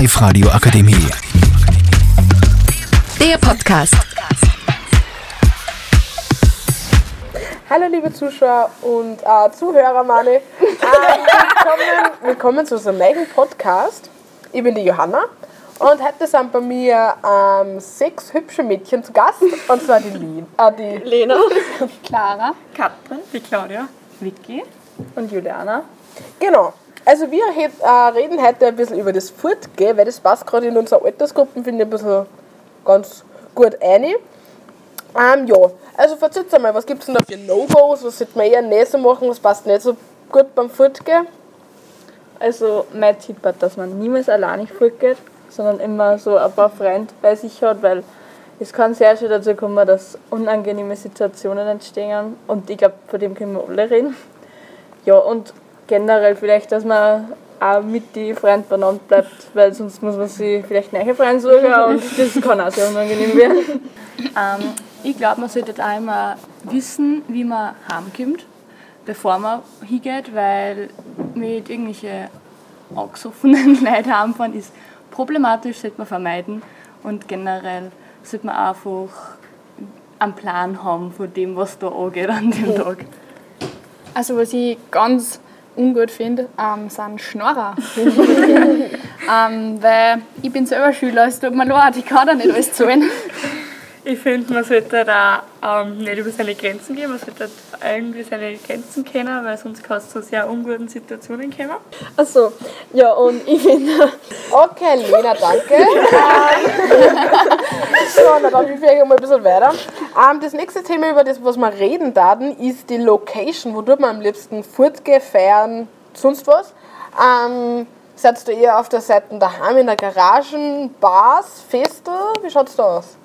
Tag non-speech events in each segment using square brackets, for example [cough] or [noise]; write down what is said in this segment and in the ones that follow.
Live Radio Akademie. Der Podcast. Hallo liebe Zuschauer und äh, Zuhörer, Mani. Ähm, willkommen, willkommen zu unserem neuen Podcast. Ich bin die Johanna und heute sind bei mir ähm, sechs hübsche Mädchen zu Gast. Und zwar die, Lin, äh, die Lena, Clara Katrin, die Claudia, Vicky. und Juliana. Genau. Also wir het, äh, reden heute ein bisschen über das Fortgehen, weil das passt gerade in unserer Altersgruppen, finde ich, ein bisschen ganz gut ein. Ähm, ja, also verzeiht einmal, was gibt es denn da für No-Gos, was sollte man eher nicht so machen, was passt nicht so gut beim Fortgehen? Also mein Tipp hat, dass man niemals alleine fortgeht, sondern immer so ein paar Freunde bei sich hat, weil es kann sehr schnell dazu kommen, dass unangenehme Situationen entstehen und ich glaube, von dem können wir alle reden. Ja, und generell vielleicht, dass man auch mit den Freunden beieinander bleibt, weil sonst muss man sich vielleicht neue Freunde suchen [laughs] und das kann auch sehr unangenehm werden. Ähm, ich glaube, man sollte auch immer wissen, wie man heimkommt, bevor man hingeht, weil mit irgendwelchen angesoffenen [laughs] Leuten heimfahren ist problematisch, sollte man vermeiden. Und generell sollte man einfach einen Plan haben von dem, was da angeht an dem Tag. Also was ich ganz ungut finde, ähm, sind Schnorrer. [laughs] ähm, weil ich bin selber Schüler, es tut mir leid, ich kann da nicht alles zahlen. Ich finde, man sollte da ähm, nicht über seine Grenzen gehen, man sollte irgendwie seine Grenzen kennen, weil sonst kann es zu sehr unguten Situationen kommen. Achso, ja, und ich finde, [laughs] Okay, Lena, danke. [laughs] Na dann hilf ich mal ein bisschen weiter. Ähm, das nächste Thema, über das was wir reden werden, ist die Location. Wo tut man am liebsten fortgehen, feiern, sonst was? Ähm, seid ihr eher auf der Seite daheim in der Garagen, Bars, Feste? Wie schaut's da aus?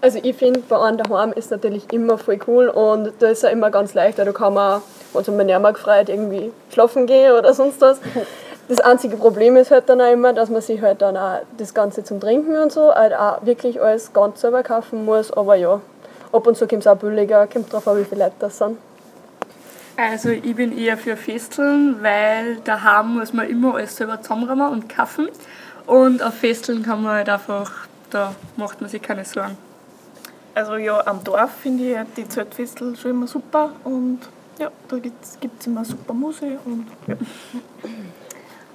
also ich finde, bei einem daheim ist natürlich immer voll cool und da ist ja immer ganz leicht, da kann man, wenn es um Ärmel gefreut, irgendwie schlafen gehen oder sonst was. Das einzige Problem ist halt dann auch immer, dass man sich halt dann auch das Ganze zum Trinken und so halt auch wirklich alles ganz selber kaufen muss, aber ja, ab und zu kommt es auch billiger, kommt drauf an, wie viele Leute das sind. Also ich bin eher für Festeln, weil daheim muss man immer alles selber zusammenräumen und kaufen. Und auf Festeln kann man halt einfach, da macht man sich keine Sorgen. Also ja, am Dorf finde ich die Zeltfestel schon immer super und ja, da gibt es immer super Musik und ja.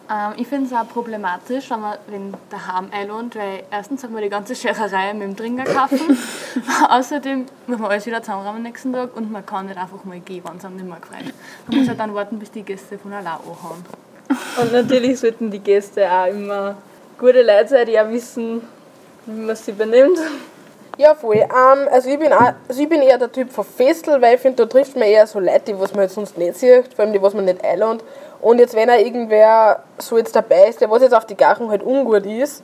Ähm, ich finde es auch problematisch, wenn man wenn daheim einlohnt, weil erstens hat man die ganze Schererei mit dem Trinker kaufen. [laughs] Außerdem muss man alles wieder zusammenräumen am nächsten Tag und man kann nicht einfach mal gehen, wenn es einem nicht mehr gefällt. Man muss halt dann warten, bis die Gäste von allein anhauen. Und natürlich sollten die Gäste auch immer gute Leute sein, die auch wissen, wie man sie benimmt. Ja, voll. Ähm, also, ich bin auch, also ich bin eher der Typ von Festel, weil ich finde, da trifft man eher so Leute, die was man jetzt sonst nicht sieht, vor allem die, was man nicht einlädt. Und jetzt, wenn er irgendwer so jetzt dabei ist, der was jetzt auf die Gachen halt ungut ist,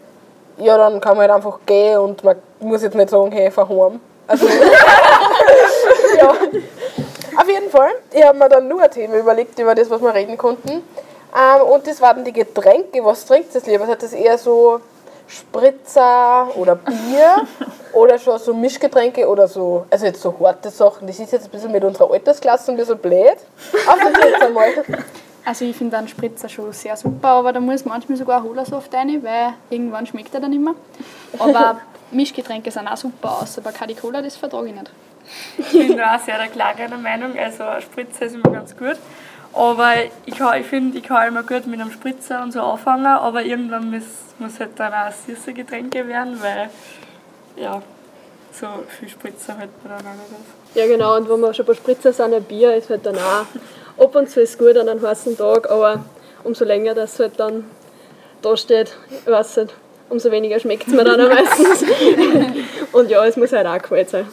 ja, dann kann man halt einfach gehen und man muss jetzt nicht sagen, hey, heim. Also, [laughs] ja. Auf jeden Fall, ich habe mir dann nur ein Thema überlegt, über das, was wir reden konnten. Ähm, und das waren die Getränke. Was trinkt ihr lieber? Seid das eher so Spritzer oder Bier [laughs] oder schon so Mischgetränke oder so, also jetzt so harte Sachen. Das ist jetzt ein bisschen mit unserer Altersklasse ein bisschen blöd. Aber [laughs] jetzt einmal. Also ich finde einen Spritzer schon sehr super, aber da muss manchmal sogar ein Holersaft rein, weil irgendwann schmeckt er dann nicht mehr. Aber [laughs] Mischgetränke sind auch super aus, aber Cadi Cola, das vertrage ich nicht. Ich bin da auch sehr der klareren Meinung, also ein Spritzer ist immer ganz gut. Aber ich, kann- ich finde, ich kann immer gut mit einem Spritzer und so anfangen, aber irgendwann muss, muss halt dann auch süße Getränke werden, weil ja, so viel Spritzer halt man dann auch nicht auf. Ja genau, und wenn wir schon bei Spritzer sind, ein Bier ist halt dann auch, ab und zu ist gut an einem heißen Tag, aber umso länger das halt dann da steht, ich weiß nicht, umso weniger schmeckt es mir dann auch meistens. [laughs] und ja, es muss halt auch kalt sein.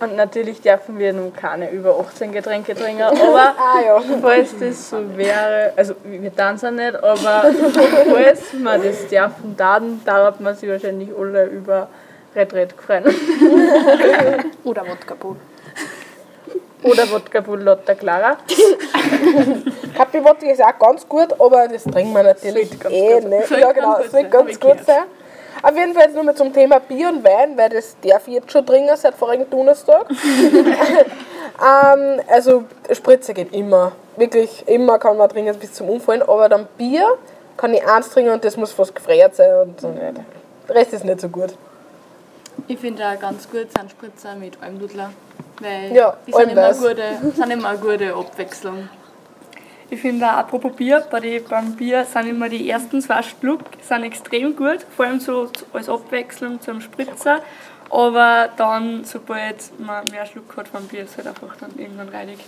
Und natürlich dürfen wir nun keine über 18 Getränke trinken, aber [laughs] Ah ja. falls das so wäre, also wir tanzen nicht, aber falls man das dürfen, dann darf man sich wahrscheinlich alle über Red Red freuen. [laughs] Oder Wodka Bull. Oder Wodka Bull Lotta Clara. [laughs] Kapi Wodka ist auch ganz gut, aber das trinken wir natürlich eh nicht. Ja, genau, soll sein, ganz gut sein. Auf jeden Fall jetzt nur mal zum Thema Bier und Wein, weil das darf ich jetzt schon trinken seit vorigen Donnerstag. [laughs] ähm, also Spritze geht immer. Wirklich immer kann man trinken bis zum Umfallen, aber dann Bier kann ich eins trinken und das muss fast gefriert sein und so weiter. Der Rest ist nicht so gut. Ich finde auch ganz gut sind Spritzer mit Almdudler. Weil Ja, die sind immer, gute, sind immer eine gute Abwechslung. Ich finde auch, apropos Bier, bei die, beim Bier sind immer die ersten zwei Schluck sind extrem gut, vor allem so als Abwechslung zum Spritzer. Aber dann, sobald man mehr Schluck hat vom Bier, ist halt einfach dann irgendwann reinig.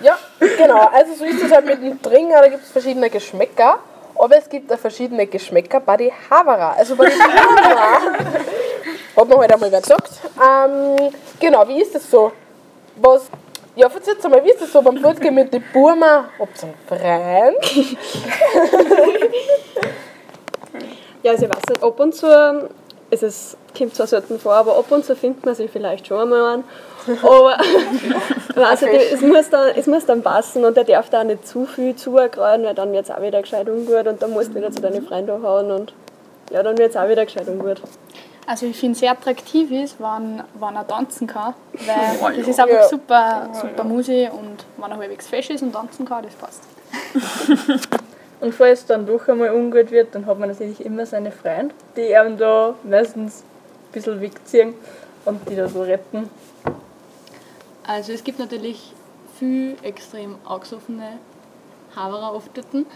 Ja, genau. Also so ist es halt mit dem Trinken, da gibt es verschiedene Geschmäcker. Aber es gibt auch verschiedene Geschmäcker bei den Havara. Also bei den Havara. [laughs] Hat mir heute einmal wer gesagt. Ähm, genau, wie ist das so? Was, ja, erzähl's mal, wie ist das so beim Fortgehen mit den Burma? Habt ihr einen Freund? Ja, also ich weiß nicht, ab und zu, es ist, kommt zwar selten vor, aber ab und zu findet man sich vielleicht schon einmal an. Aber [laughs] weiß nicht, es, muss dann, es muss dann passen und der darf da auch nicht zu viel zuergrauen, weil dann wird es auch wieder gescheit ungut und dann musst du wieder zu deinen Freunden hauen und ja, dann wird es auch wieder gescheit ungut. Also ich finde es sehr attraktiv ist, wenn, wenn er tanzen kann, weil [laughs] das ist einfach Ja. super, super Musik und wenn er halbwegs fesch ist und tanzen kann, das passt. [laughs] Und falls dann doch einmal ungut wird, dann hat man natürlich immer seine Freunde, die einem da meistens ein bisschen wegziehen und die da so retten. Also es gibt natürlich viel extrem angesoffene Haverer auftreten.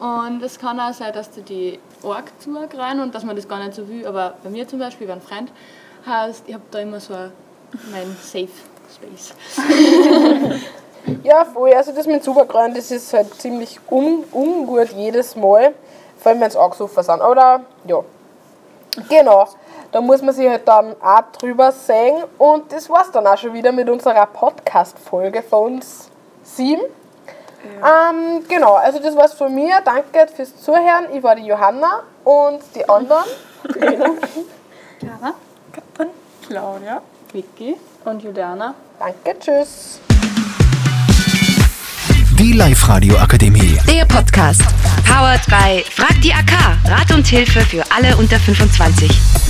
Und es kann auch sein, dass du die arg zugreifen und dass man das gar nicht so will. Aber bei mir zum Beispiel, bei einem Freund, heißt, ich habe da immer so ein- mein Safe Space. [laughs] Ja, voll. Also das mit Superkreuen, das ist halt ziemlich un ungut jedes Mal. Vor allem wenn es angesoffen sind. Oder, ja. Genau. Da muss man sich halt dann auch drüber sehen. Und das war's dann auch schon wieder mit unserer Podcast-Folge von uns sieben. Ähm, genau, also das war's von mir. Danke fürs Zuhören. Ich war die Johanna und die anderen. [laughs] Clara? Claudia. Vicky und Juliana. Danke, tschüss. Die Live-Radio Akademie. Der Podcast. Powered by Frag die AK. Rat und Hilfe für alle unter 25.